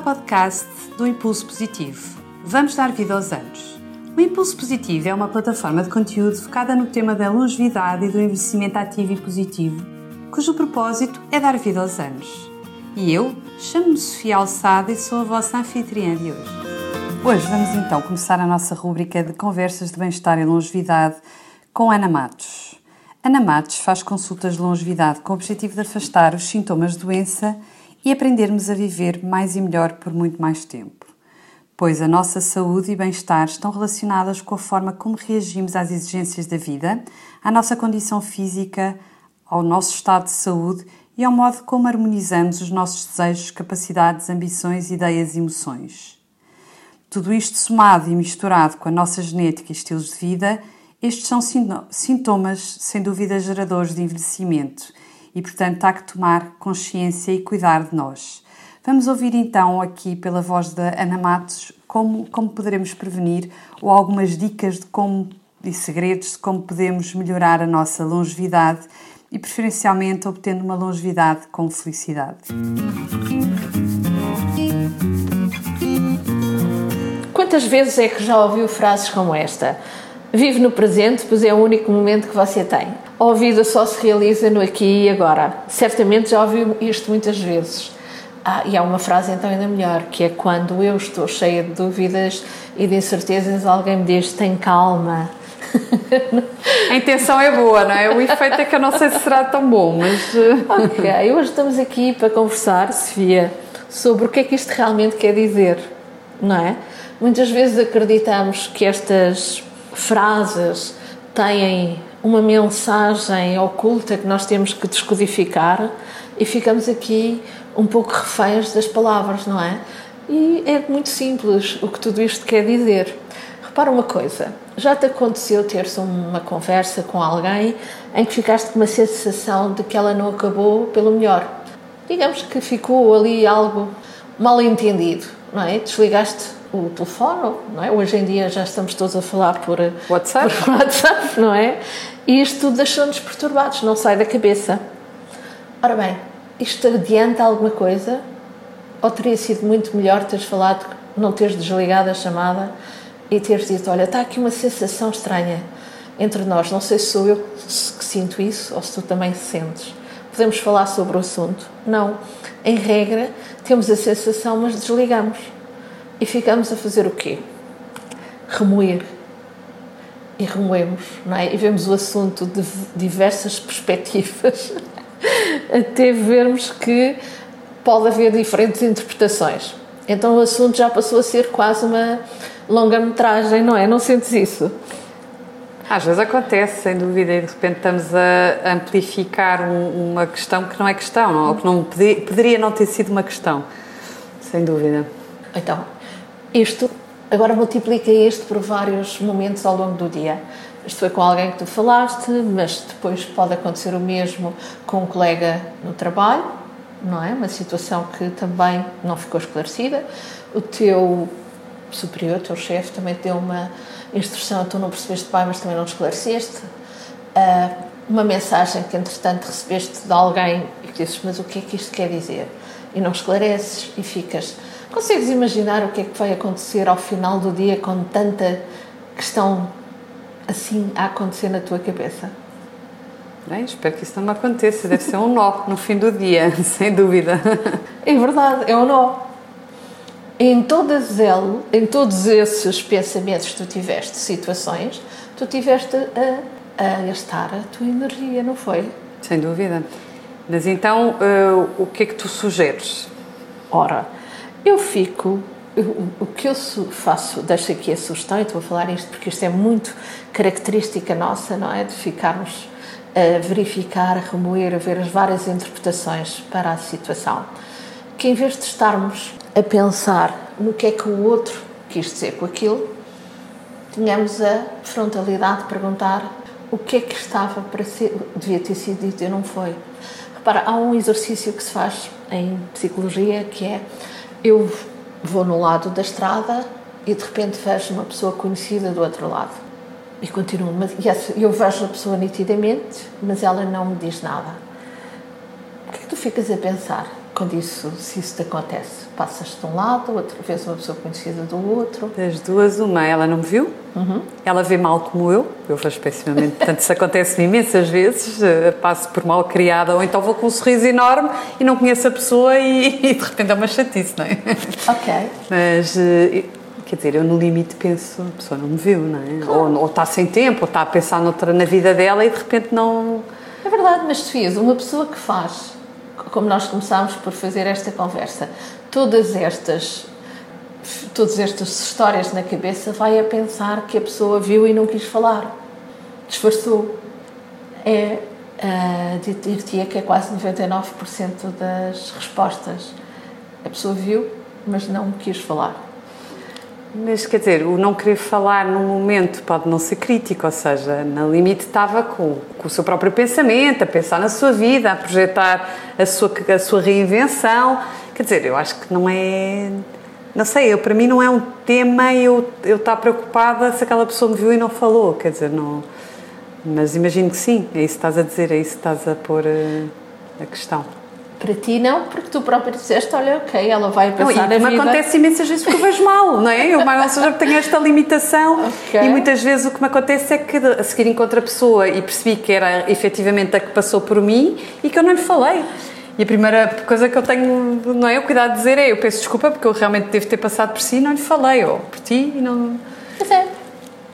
ao podcast do Impulso Positivo. Vamos dar vida aos anos. O Impulso Positivo é uma plataforma de conteúdo focada no tema da longevidade e do envelhecimento ativo e positivo, cujo propósito é dar vida aos anos. E eu chamo-me Sofia Alçada e sou a vossa anfitriã de hoje. Hoje vamos então começar a nossa rúbrica de conversas de bem-estar e longevidade com Ana Matos. Ana Matos faz consultas de longevidade com o objetivo de afastar os sintomas de doença e aprendermos a viver mais e melhor por muito mais tempo. Pois a nossa saúde e bem-estar estão relacionadas com a forma como reagimos às exigências da vida, à nossa condição física, ao nosso estado de saúde e ao modo como harmonizamos os nossos desejos, capacidades, ambições, ideias e emoções. Tudo isto somado e misturado com a nossa genética e estilos de vida, estes são sintomas, sem dúvida, geradores de envelhecimento e, portanto, há que tomar consciência e cuidar de nós. Vamos ouvir então aqui pela voz da Ana Matos como, como poderemos prevenir ou algumas dicas de como e segredos de como podemos melhorar a nossa longevidade e preferencialmente obtendo uma longevidade com felicidade. Quantas vezes é que já ouviu frases como esta? Vive no presente, pois é o único momento que você tem. A vida só se realiza no aqui e agora. Certamente já ouviu isto muitas vezes. Ah, e há uma frase então ainda melhor, que é quando eu estou cheia de dúvidas e de incertezas, alguém me diz: tem calma. A intenção é boa, não é? O efeito é que eu não sei se será tão bom, mas. Eh, ok, hoje estamos aqui para conversar, Sofia, sobre o que é que isto realmente quer dizer, não é? Muitas vezes acreditamos que estas frases têm uma mensagem oculta que nós temos que descodificar e ficamos aqui um pouco reféns das palavras, não é? E é muito simples o que tudo isto quer dizer. Repara uma coisa, já te aconteceu ter-se uma conversa com alguém em que ficaste com uma sensação de que ela não acabou pelo melhor? Digamos que ficou ali algo mal entendido, não é? Desligaste o telefone, não é? Hoje em dia já estamos todos a falar por WhatsApp, por WhatsApp não é? E isto deixou-nos perturbados, não sai da cabeça. Ora bem, isto adianta alguma coisa? Ou teria sido muito melhor teres falado, não teres desligado a chamada e teres dito: Olha, está aqui uma sensação estranha entre nós, não sei se sou eu que sinto isso ou se tu também sentes. Podemos falar sobre o assunto? Não. Em regra, temos a sensação, mas desligamos e ficamos a fazer o quê? Remoer. E remoemos, não é? E vemos o assunto de diversas perspectivas, até vermos que pode haver diferentes interpretações. Então o assunto já passou a ser quase uma longa-metragem, não é? Não sentes isso? Às vezes acontece, sem dúvida, e de repente estamos a amplificar um, uma questão que não é questão, não? ou que não poderia não ter sido uma questão, sem dúvida. Então, isto, agora multiplica isto por vários momentos ao longo do dia. Isto foi com alguém que tu falaste, mas depois pode acontecer o mesmo com um colega no trabalho, não é? Uma situação que também não ficou esclarecida. O teu superior, o teu chefe, também deu uma instrução, tu não percebeste bem, mas também não esclareceste. Uh, uma mensagem que, entretanto, recebeste de alguém e que dizes, mas o que é que isto quer dizer? E não esclareces e ficas Consegues imaginar o que é que vai acontecer ao final do dia com tanta questão assim a acontecer na tua cabeça? Bem, espero que isso não me aconteça. Deve ser um nó no fim do dia, sem dúvida. É verdade, é um nó. Em, todas el, em todos esses pensamentos que tu tiveste, situações, tu tiveste a, a gastar a tua energia, não foi? Sem dúvida. Mas então, uh, o que é que tu sugeres? Ora, eu fico. o que eu faço, deixo aqui a sugestão, e estou a falar isto porque isto é muito característica nossa, não é? De ficarmos a verificar, a remoer, a ver as várias interpretações para a situação. Que em vez de estarmos a pensar no que é que o outro quis dizer com aquilo, tenhamos a frontalidade de perguntar o que é que estava para ser, devia ter sido dito e não foi. Repara, há um exercício que se faz em psicologia que é eu vou no lado da estrada e de repente vejo uma pessoa conhecida do outro lado. E continuo, mas eu vejo a pessoa nitidamente, mas ela não me diz nada. O que é que tu ficas a pensar quando isso, se isso te acontece? Passas de um lado, outra vez uma pessoa conhecida do outro. Das duas, uma, ela não me viu, uhum. ela vê mal como eu, eu vejo pessimamente, portanto isso acontece imensas vezes, eh, passo por mal criada ou então vou com um sorriso enorme e não conheço a pessoa e, e de repente é uma chatice, não é? Ok. Mas, eh, quer dizer, eu no limite penso, a pessoa não me viu, não é? Claro. Ou, está sem tempo, ou está a pensar noutra, na vida dela e de repente não... É verdade, mas Sofia, uma pessoa que faz como nós começámos por fazer esta conversa, todas estas todas estas histórias na cabeça vai a pensar que a pessoa viu e não quis falar, disfarçou. É, uh, diria que é quase 99% das respostas. A pessoa viu, mas não quis falar. Mas quer dizer, o não querer falar num momento pode não ser crítico, ou seja, no limite estava com, com o seu próprio pensamento, a pensar na sua vida, a projetar a sua, a sua reinvenção. Quer dizer, eu acho que não é. Não sei, eu, para mim não é um tema eu, eu estar preocupada se aquela pessoa me viu e não falou, quer dizer, não. Mas imagino que sim, é isso que estás a dizer, é isso que estás a pôr a, eh, a questão. Para ti não, porque tu própria disseste, olha, ok, ela vai pensar não, e na vida... acontece imensas vezes porque eu vejo mal, não é? Eu, ou seja, tenho esta limitação okay. e muitas vezes o que me acontece é que a seguir encontro a pessoa e percebi que era efetivamente a que passou por mim e que eu não lhe falei. E a primeira coisa que eu tenho, não é, o cuidado de dizer é, eu peço desculpa porque eu realmente devo ter passado por si e não lhe falei, ou por ti e não... Mas é,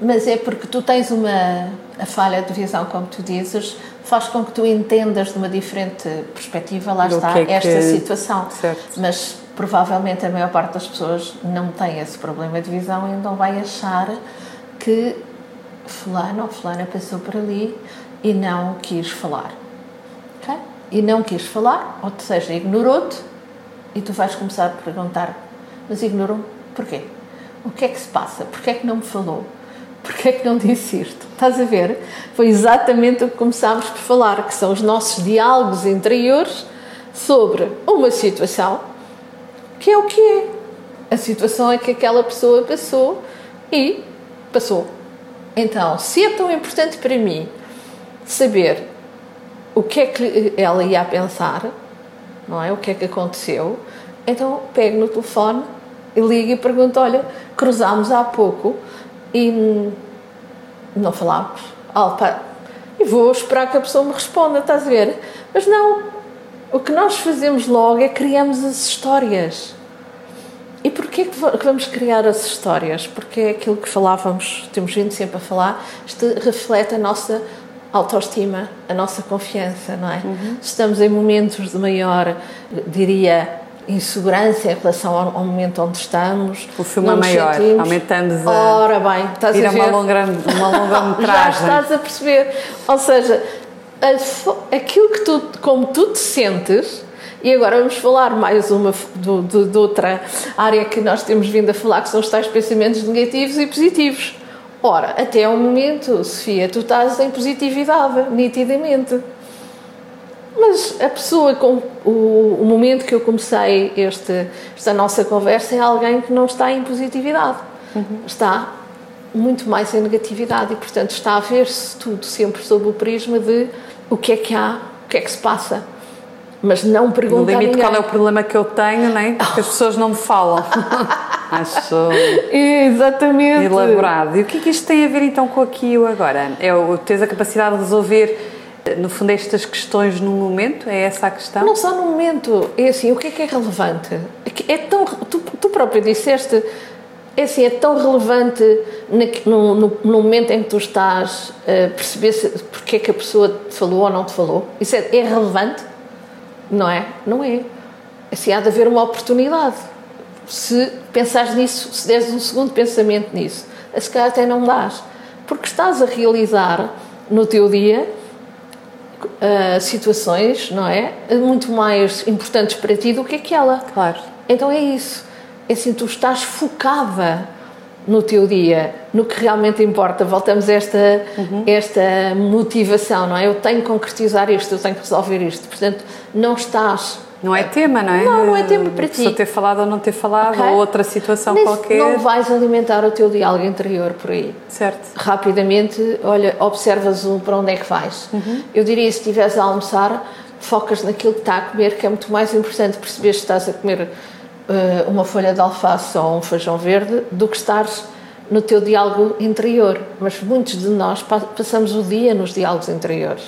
mas é porque tu tens uma a falha de visão, como tu dizes, faz com que tu entendas de uma diferente perspectiva, lá Do está, que é esta que... situação. Certo. Mas provavelmente a maior parte das pessoas não tem esse problema de visão e então vai achar que fulano ou fulana passou por ali e não quis falar. Okay? E não quis falar, ou seja, ignorou-te e tu vais começar a perguntar, mas ignorou porquê? O que é que se passa? Porquê é que não me falou? Porquê é que não disse isto? Estás a ver? Foi exatamente o que começámos por falar, que são os nossos diálogos interiores sobre uma situação que é o que é. A situação é que aquela pessoa passou e passou. Então, se é tão importante para mim saber o que é que ela ia pensar, não é? O que é que aconteceu, então pego no telefone e ligo e pergunto: olha, cruzámos há pouco e não falámos. Alpa, e vou esperar que a pessoa me responda, estás a ver? Mas não, o que nós fazemos logo é criamos as histórias. E porquê que vamos criar as histórias? Porque é aquilo que falávamos, temos vindo sempre a falar, isto reflete a nossa autoestima, a nossa confiança, não é? Uhum. Estamos em momentos de maior, diria, insegurança em relação ao, ao, momento onde estamos. O filme é maior, sentimos. aumentamos a. Ora bem, estás a ver. Uma longa, uma longa metragem. Já estás a perceber. Ou seja, aquilo que tu, como tu te sentes. E agora vamos falar mais uma do, do, de outra área que nós temos vindo a falar, que são os tais pensamentos negativos e positivos. Ora, até o momento, Sofia, tu estás em positividade, nitidamente. Mas a pessoa com o, o, momento que eu comecei este, esta nossa conversa é alguém que não está em positividade, uhum. está muito mais em negatividade e, portanto, está a ver-se tudo sempre sob o prisma de o que é que há, o que é que se passa. Mas não pergunta No limite, qual é o problema que eu tenho, não é? Porque as pessoas não me falam. Acho Exatamente. elaborado. E o que é que isto tem a ver então com aqui e o agora? É o tens a capacidade de resolver no fundo, estas questões no momento? É essa a questão? Não só no momento. É assim, o que é que é relevante? É, é tão, tu, tu próprio disseste, é assim, é tão relevante no, no, no, momento em que tu estás a perceber se, porque é que a pessoa te falou ou não te falou. Isso é, é relevante? Não é? Não é. Assim, há de haver uma oportunidade. Se pensares nisso, se deres um segundo pensamento nisso, se calhar até não dás. Porque estás a realizar no teu dia uh, situações, não é? Muito mais importantes para ti do que aquela. Claro. Então é isso. É assim, tu estás focada no teu dia, no que realmente importa. Voltamos a esta, uhum. esta motivação, não é? Eu tenho que concretizar isto, eu tenho que resolver isto. Portanto, não estás não é tema, não é? Não, não é tema para ti. Se ter falado ou não ter falado, okay. ou outra situação Nem qualquer. Não vais alimentar o teu diálogo interior por aí. Certo. Rapidamente, olha, observas para onde é que vais. Uhum. Eu diria, se estivesse a almoçar, focas naquilo que está a comer, que é muito mais importante perceber se estás a comer uh, uma folha de alface ou um feijão verde do que estares no teu diálogo interior. Mas muitos de nós passamos o dia nos diálogos interiores.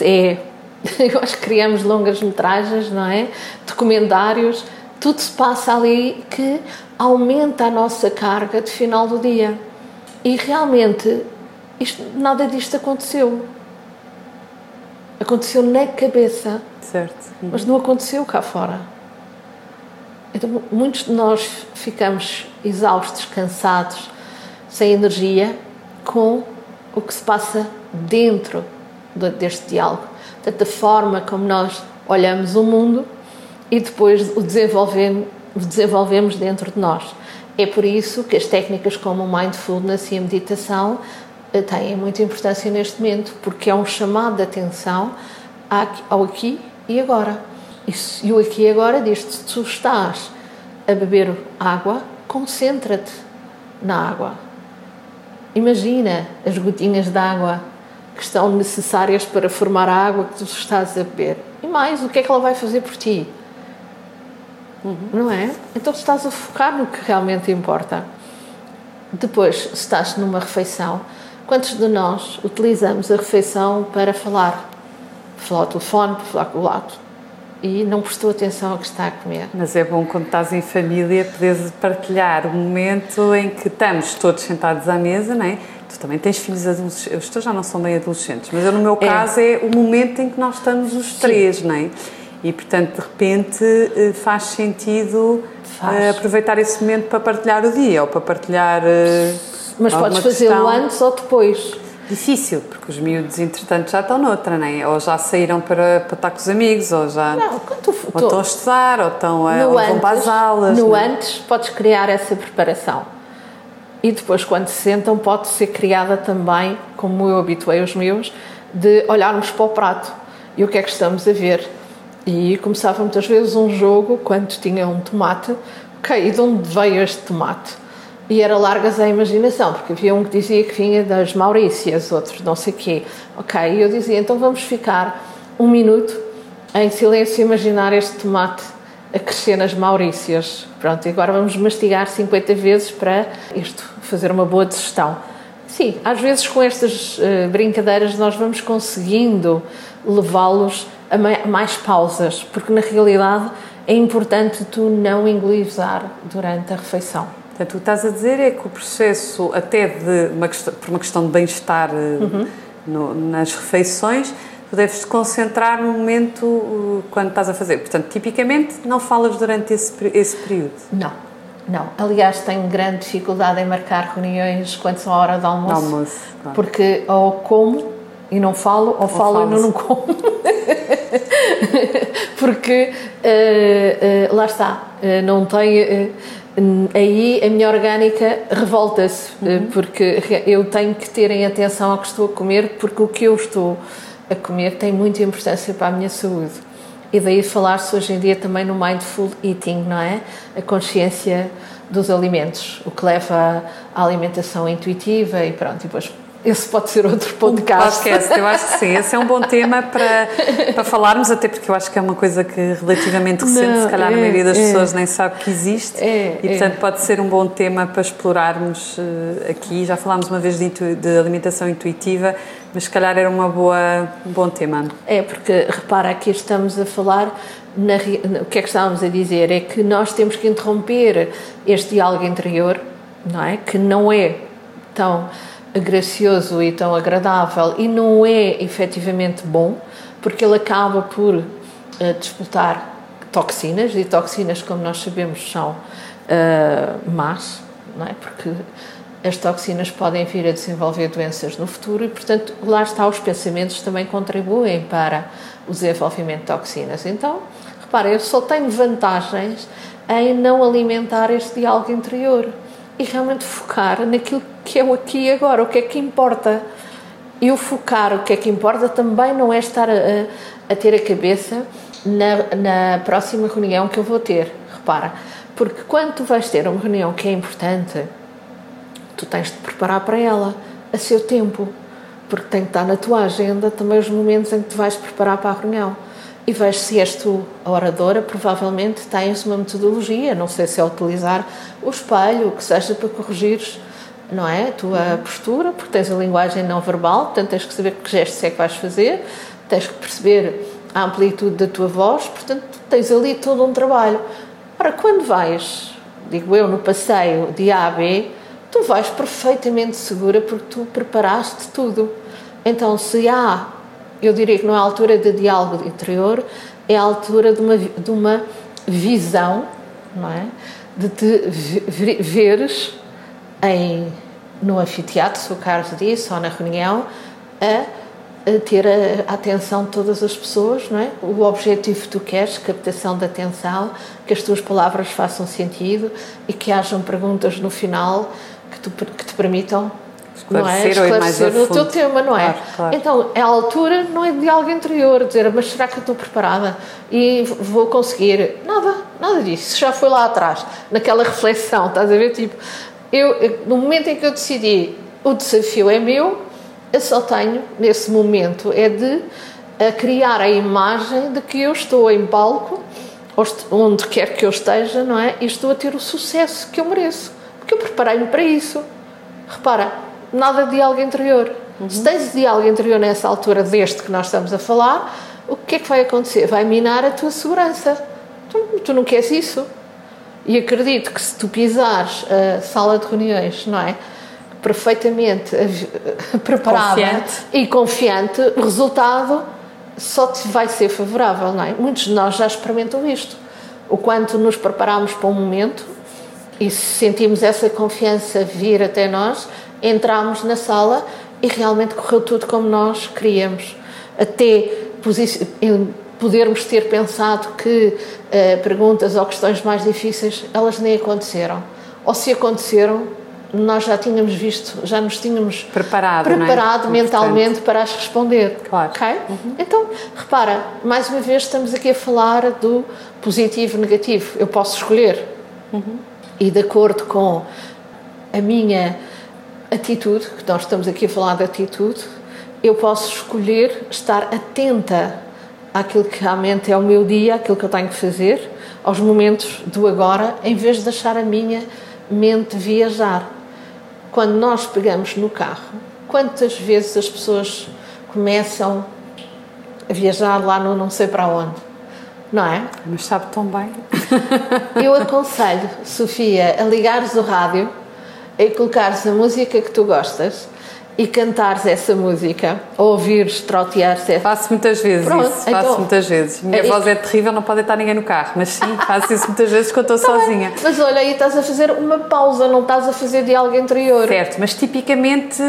É, que criamos longas metragens, não é? Documentários, tudo se passa ali que aumenta a nossa carga de final do dia. E realmente isto, nada disto aconteceu. Aconteceu na cabeça. Certo. Mas não aconteceu cá fora. Então, muitos de nós ficamos exaustos, cansados, sem energia, com o que se passa dentro deste diálogo. Portanto, a forma como nós olhamos o mundo e depois o desenvolvemos, desenvolvemos dentro de nós. É por isso que as técnicas como o mindfulness e a meditação eh, têm muita importância neste momento, porque é um chamado de atenção ao aqui e agora. E o aqui e agora diz-te: se tu estás a beber água, concentra-te na água. Imagina as gotinhas de água que estão necessárias para formar a água que tu estás a beber. E mais, o que é que ela vai fazer por ti? Uhum. Não é? Então estás a focar no que realmente importa. Depois, se estás numa refeição, quantos de nós utilizamos a refeição para falar? Para falar ao telefone, para falar com o lado. E não prestou atenção ao que está a comer. Mas é bom quando estás em família poderes partilhar o momento em que estamos todos sentados à mesa, não é? Tu também tens filhos adolescentes, os teus já não são bem adolescentes, mas eu, no meu é. caso é o momento em que nós estamos os três, Sim. não é? E, portanto, de repente eh, faz sentido faz. Eh, aproveitar esse momento para partilhar o dia ou para partilhar. Eh, Mas podes fazê-lo antes ou depois. Difícil, porque os miúdos, entretanto, já estão noutra, não é? Ou já saíram para, para estar com os amigos, ou já não, tu, ou estão a estudar, ou, estão a, ou antes, vão para as aulas. No é? antes, podes criar essa preparação. E depois, quando se sentam, pode ser criada também, como eu habituei os meus, de olharmos para o prato. E o que é que estamos a ver? E começava muitas vezes um jogo quando tinha um tomate, ok, e de onde veio este tomate? E era largas a imaginação, porque havia um que dizia que vinha das Maurícias, outros não sei quê. Ok, e eu dizia, então vamos ficar um minuto em silêncio imaginar este tomate a crescer nas Maurícias. Pronto, e agora vamos mastigar 50 vezes para isto fazer uma boa digestão. Sim, às vezes com estas uh, brincadeiras nós vamos conseguindo levá-los a mais pausas, porque na realidade é importante tu não engolir durante a refeição. Portanto, tu estás a dizer é que o processo, até de uma por uma questão de bem-estar eh, uhum. nas refeições, deves te concentrar no momento uh, quando estás a fazer. Portanto, tipicamente não falas durante esse, esse período. Não, não. Aliás, tenho grande dificuldade em marcar reuniões quando são a hora do almoço. almoço claro. Porque ou como e não falo, ou, ou falo e não, não como. Porque uh, uh, lá está, uh, não tem. aí a minha orgânica revolta-se, uhum. porque eu tenho que ter em atenção ao que estou a comer, porque o que eu estou a comer tem muita importância para a minha saúde. E daí falar-se hoje em dia também no mindful eating, não é? A consciência dos alimentos, o que leva à alimentação intuitiva e pronto, e depois esse pode ser outro podcast. Um podcast, eu acho que sim. Esse é um bom tema para, para falarmos, até porque eu acho que é uma coisa que relativamente recente, Não, se calhar é, a maioria das é, pessoas nem sabe que existe. É, e, portanto, é. pode ser um bom tema para explorarmos uh, aqui. Já falámos uma vez de, de, alimentação intuitiva, mas se calhar era uma boa, um bom tema. É, porque repara, aqui estamos a falar na, o que é que estávamos a dizer? É que nós temos que interromper este diálogo interior, não é? Que não é tão gracioso e tão agradável e não é efetivamente bom, porque ele acaba por uh, disputar toxinas, e toxinas, como nós sabemos, são uh, más, não é? porque as toxinas podem vir a desenvolver doenças no futuro e, portanto, lá está, os pensamentos também contribuem para o desenvolvimento de toxinas. Então, repara, eu só tenho vantagens em não alimentar este diálogo interior e realmente focar naquilo que é o aqui e agora, o que é que importa. E o focar o que é que importa também não é estar a, a ter a cabeça na, na próxima reunião que eu vou ter. Repara, porque quando tu vais ter uma reunião que é importante, tu tens de preparar para ela a seu tempo. porque tem que estar na tua agenda também os momentos em que te vais preparar para a reunião. E vejo se és tu a oradora, provavelmente tens uma metodologia, não sei se é utilizar o espelho, o que seja para corrigires não é? A tua uhum. postura, porque tens a linguagem não verbal, portanto tens que saber que gestos é que vais fazer, tens que perceber a amplitude da tua voz, portanto tens ali todo um trabalho. Ora, quando vais, digo eu, no passeio de A a B, tu vais perfeitamente segura porque tu preparaste tudo. Então, se há, eu diria que não é a altura de diálogo interior, é a altura de uma, de uma visão, não é? De te veres em, no anfiteatro, se o Carlos disse, ou na reunião, a a ter a, atenção de todas as pessoas, não é? O objetivo que tu queres, captação da atenção, que as tuas palavras façam sentido e que hajam perguntas no final que, tu, que te permitam esclarecer, não é? esclarecer o teu tema, não é? Claro, claro. Então, a altura não é de algo interior, dizer, mas será que eu estou preparada e vou conseguir? Nada, nada disso. Já foi lá atrás, naquela reflexão, estás a ver? Tipo, eu, no momento em que eu decidi o desafio é meu, eu só tenho, nesse momento, é de a criar a imagem de que eu estou em palco, onde quer que eu esteja, não é? E estou a ter o sucesso que eu mereço, porque eu preparei-me para isso. Repara, nada de diálogo interior. Uhum. Se tens diálogo interior nessa altura deste que nós estamos a falar, o que é que vai acontecer? Vai minar a tua segurança. Tu, tu não queres isso. E acredito que se tu pisares a sala de reuniões, não é? Perfeitamente preparada confiante. e confiante, o resultado só te vai ser favorável, não é? Muitos de nós já experimentam isto. O quanto nos preparamos para um momento e sentimos essa confiança vir até nós, entramos na sala e realmente correu tudo como nós queríamos. Até podermos ter pensado que uh, perguntas ou questões mais difíceis, elas nem aconteceram. Ou se aconteceram, nós já tínhamos visto, já nos tínhamos preparado, é? preparado é? mentalmente para as responder. Claro. Okay? Uhum. Então, repara, mais uma vez estamos aqui a falar do positivo e negativo. Eu posso escolher. Uhum. E de acordo com a minha atitude, que nós estamos aqui a falar de atitude, eu posso escolher estar atenta àquilo que realmente é o meu dia, aquilo que eu tenho que fazer, aos momentos do agora, em vez de deixar a minha mente viajar. Quando nós pegamos no carro, quantas vezes as pessoas começam a viajar lá no não sei para onde? Não é? Mas sabe tão bem. Eu aconselho, Sofia, a ligares o rádio, a colocares a música que tu gostas e cantares essa música, ou ouvires trotear-se. É- faço muitas vezes Pronto, isso, então, faço muitas vezes. Minha é, voz é terrível, não pode estar ninguém no carro, mas sim, faço isso muitas vezes quando estou tá sozinha. Bem. Mas olha, aí estás a fazer uma pausa, não estás a fazer diálogo interior. Certo, mas tipicamente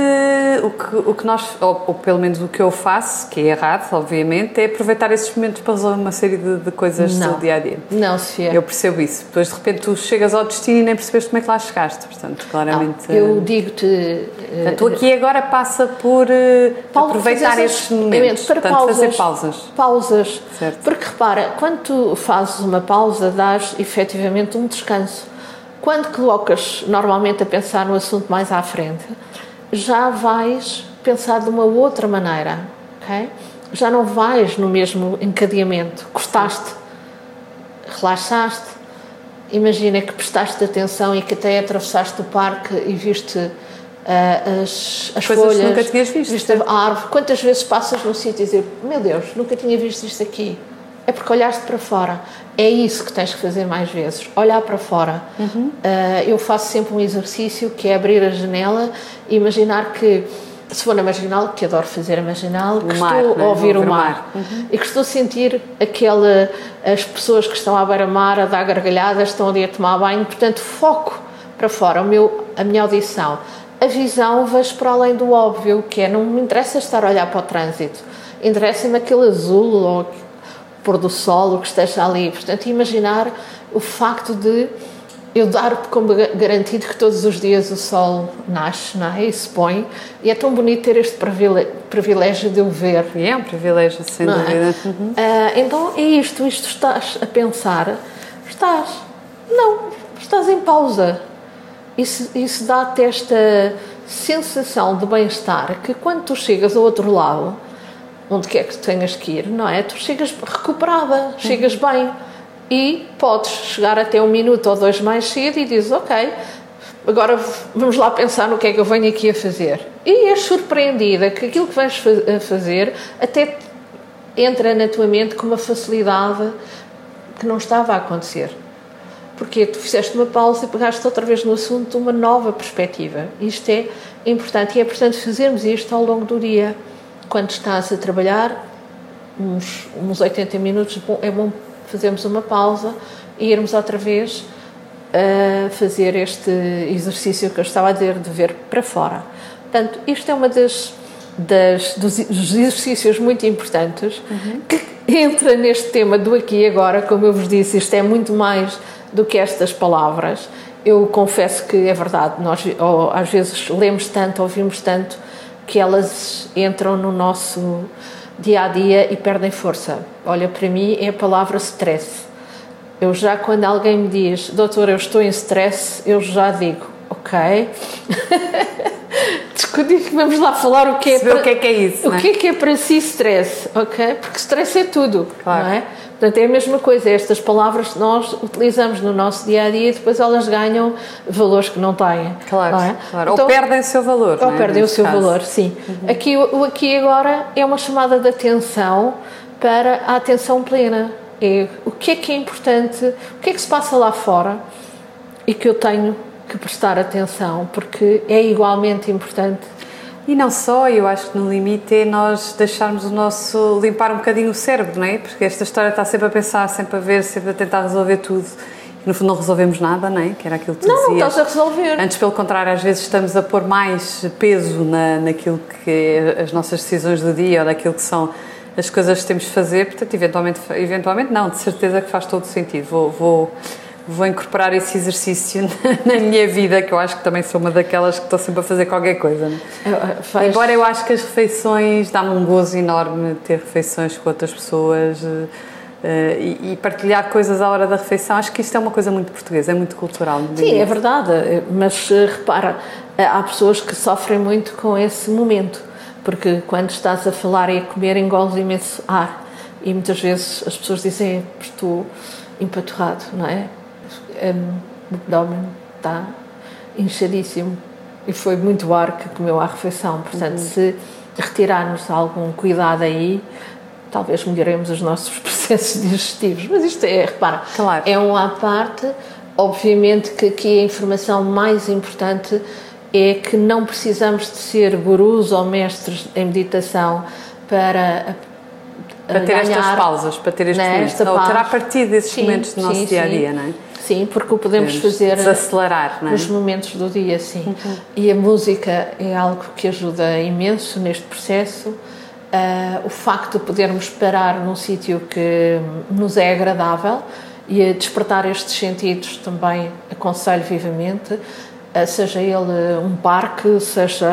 o que, o que nós, ou, ou pelo menos o que eu faço, que é errado, obviamente, é aproveitar esses momentos para resolver uma série de, de coisas não. do dia a dia. Não, Sofia. Eu percebo isso. Depois de repente tu chegas ao destino e nem percebeste como é que lá chegaste, portanto, claramente. Não, eu digo-te. Portanto, tu aqui agora passa por uh, aproveitar estes momentos, para portanto, pausas, fazer pausas. Pausas. Certo. Porque repara, quando tu fazes uma pausa, dás efetivamente um descanso. Quando colocas normalmente a pensar no assunto mais à frente, já vais pensar de uma outra maneira, ok? Já não vais no mesmo encadeamento. Gostaste, relaxaste, imagina que prestaste atenção e que até atravessaste o parque e viste Uh, as, as Coisas folhas. que nunca tinhas visto. Viste a árvore. Quantas vezes passas num sítio e dizer, meu Deus, nunca tinha visto isto aqui? É porque olhaste para fora. É isso que tens que fazer mais vezes, olhar para fora. Uhum. Uh, eu faço sempre um exercício que é abrir a janela e imaginar que, se for na marginal, que adoro fazer a marginal, que mar, estou a ouvir o mar, mar. Uhum. e que estou a sentir aquela, as pessoas que estão à beira-mar a dar gargalhadas, estão ali a tomar banho, portanto, foco para fora, o meu, a minha audição a visão vejo para além do óbvio, que é não me interessa estar a olhar para o trânsito, interessa-me aquele azul ou pôr do sol, o que esteja ali. Portanto, imaginar o facto de eu dar como garantido que todos os dias o sol nasce não é? e se põe, e é tão bonito ter este privilégio de o ver. E é um privilégio, sem não é? dúvida. É? Uhum. Uh, então é isto, isto estás a pensar, estás, não, estás em pausa isso, isso dá-te esta sensação de bem-estar que quando tu chegas ao outro lado, onde quer que tu tenhas que ir, não é? Tu chegas recuperada, chegas bem e podes chegar até um minuto ou dois mais cedo e dizes, ok, agora vamos lá pensar no que é que eu venho aqui a fazer. E és surpreendida que aquilo que vais a fazer até entra na tua mente com uma facilidade que não estava a acontecer. Porque tu fizeste uma pausa e pegaste outra vez no assunto uma nova perspectiva. Isto é importante e é importante fazermos isto ao longo do dia. Quando estás a trabalhar, uns, uns 80 minutos, é bom fazermos uma pausa e irmos outra vez a fazer este exercício que eu estava a dizer de ver para fora. Portanto, isto é uma das, das dos exercícios muito importantes uhum. que entra neste tema do aqui e agora, como eu vos disse, isto é muito mais do que estas palavras. Eu confesso que é verdade, nós ou, às vezes lemos tanto, ouvimos tanto, que elas entram no nosso dia a dia e perdem força. Olha, para mim é a palavra stress. Eu já, quando alguém me diz, doutor, eu estou em stress, eu já digo, ok. Vamos lá falar o que é, para, o que é, que é isso. O é? que é que é para si stress, ok? Porque stress é tudo, claro. não é? Portanto, é a mesma coisa, estas palavras que nós utilizamos no nosso dia a dia e depois elas ganham valores que não têm. Claro, não é? claro. Então, ou perdem o seu valor. Ou é? perdem o seu caso. valor, sim. Uhum. Aqui, o aqui agora é uma chamada de atenção para a atenção plena. É o que é que é importante, o que é que se passa lá fora e que eu tenho que prestar atenção, porque é igualmente importante e não só, eu acho que no limite é nós deixarmos o nosso. limpar um bocadinho o cérebro, não é? Porque esta história está sempre a pensar, sempre a ver, sempre a tentar resolver tudo. E no fundo não resolvemos nada, não é? Que era aquilo que tu não, dizias. Não, estás a resolver. Antes, pelo contrário, às vezes estamos a pôr mais peso na, naquilo que é as nossas decisões do dia ou naquilo que são as coisas que temos de fazer. Portanto, eventualmente, eventualmente não, de certeza que faz todo o sentido. Vou, vou vou incorporar esse exercício na minha vida, que eu acho que também sou uma daquelas que estou sempre a fazer qualquer coisa. É? Faz... Embora eu acho que as refeições dá-me um gozo enorme ter refeições com outras pessoas uh, e, e, partilhar coisas à hora da refeição, acho que isto é uma coisa muito portuguesa, é muito cultural. Sim, é verdade, mas repara, há pessoas que sofrem muito com esse momento, porque quando estás a falar e a comer engoles imenso ar e muitas vezes as pessoas dizem estou empaturrado, não é? O abdômen está inchadíssimo e foi muito ar que comeu à refeição. Portanto, uhum. se retirarmos algum cuidado aí, talvez melhoremos os nossos processos digestivos. Mas isto é, repara, claro. é um à parte. Obviamente que aqui a informação mais importante é que não precisamos de ser gurus ou mestres em meditação para para ter ganhar, estas pausas, para ter estes momentos, ou terá a partir desses sim, momentos do nosso sim, dia a dia, não é? Sim, porque o podemos, fazer desacelerar não é? nos momentos do dia, sim. Uhum. E a música é algo que ajuda imenso neste processo. Uh, o facto de podermos parar num sítio que nos é agradável e a despertar estes sentidos também aconselho vivamente, uh, seja ele um parque, seja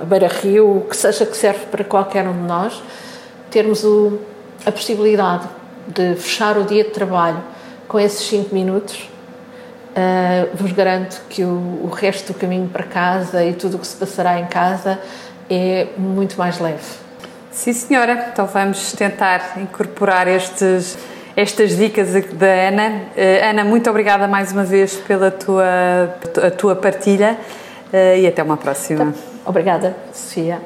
a beira-rio, que seja que serve para qualquer um de nós, termos o, a possibilidade de fechar o dia de trabalho com esses 5 minutos, uh, vos garanto que o, o, resto do caminho para casa e tudo o que se passará em casa é muito mais leve. Sim, senhora. Então vamos tentar incorporar estes, estas dicas da Ana. Uh, Ana, muito obrigada mais uma vez pela tua, a tua partilha uh, e até uma próxima. Obrigada, Sofia.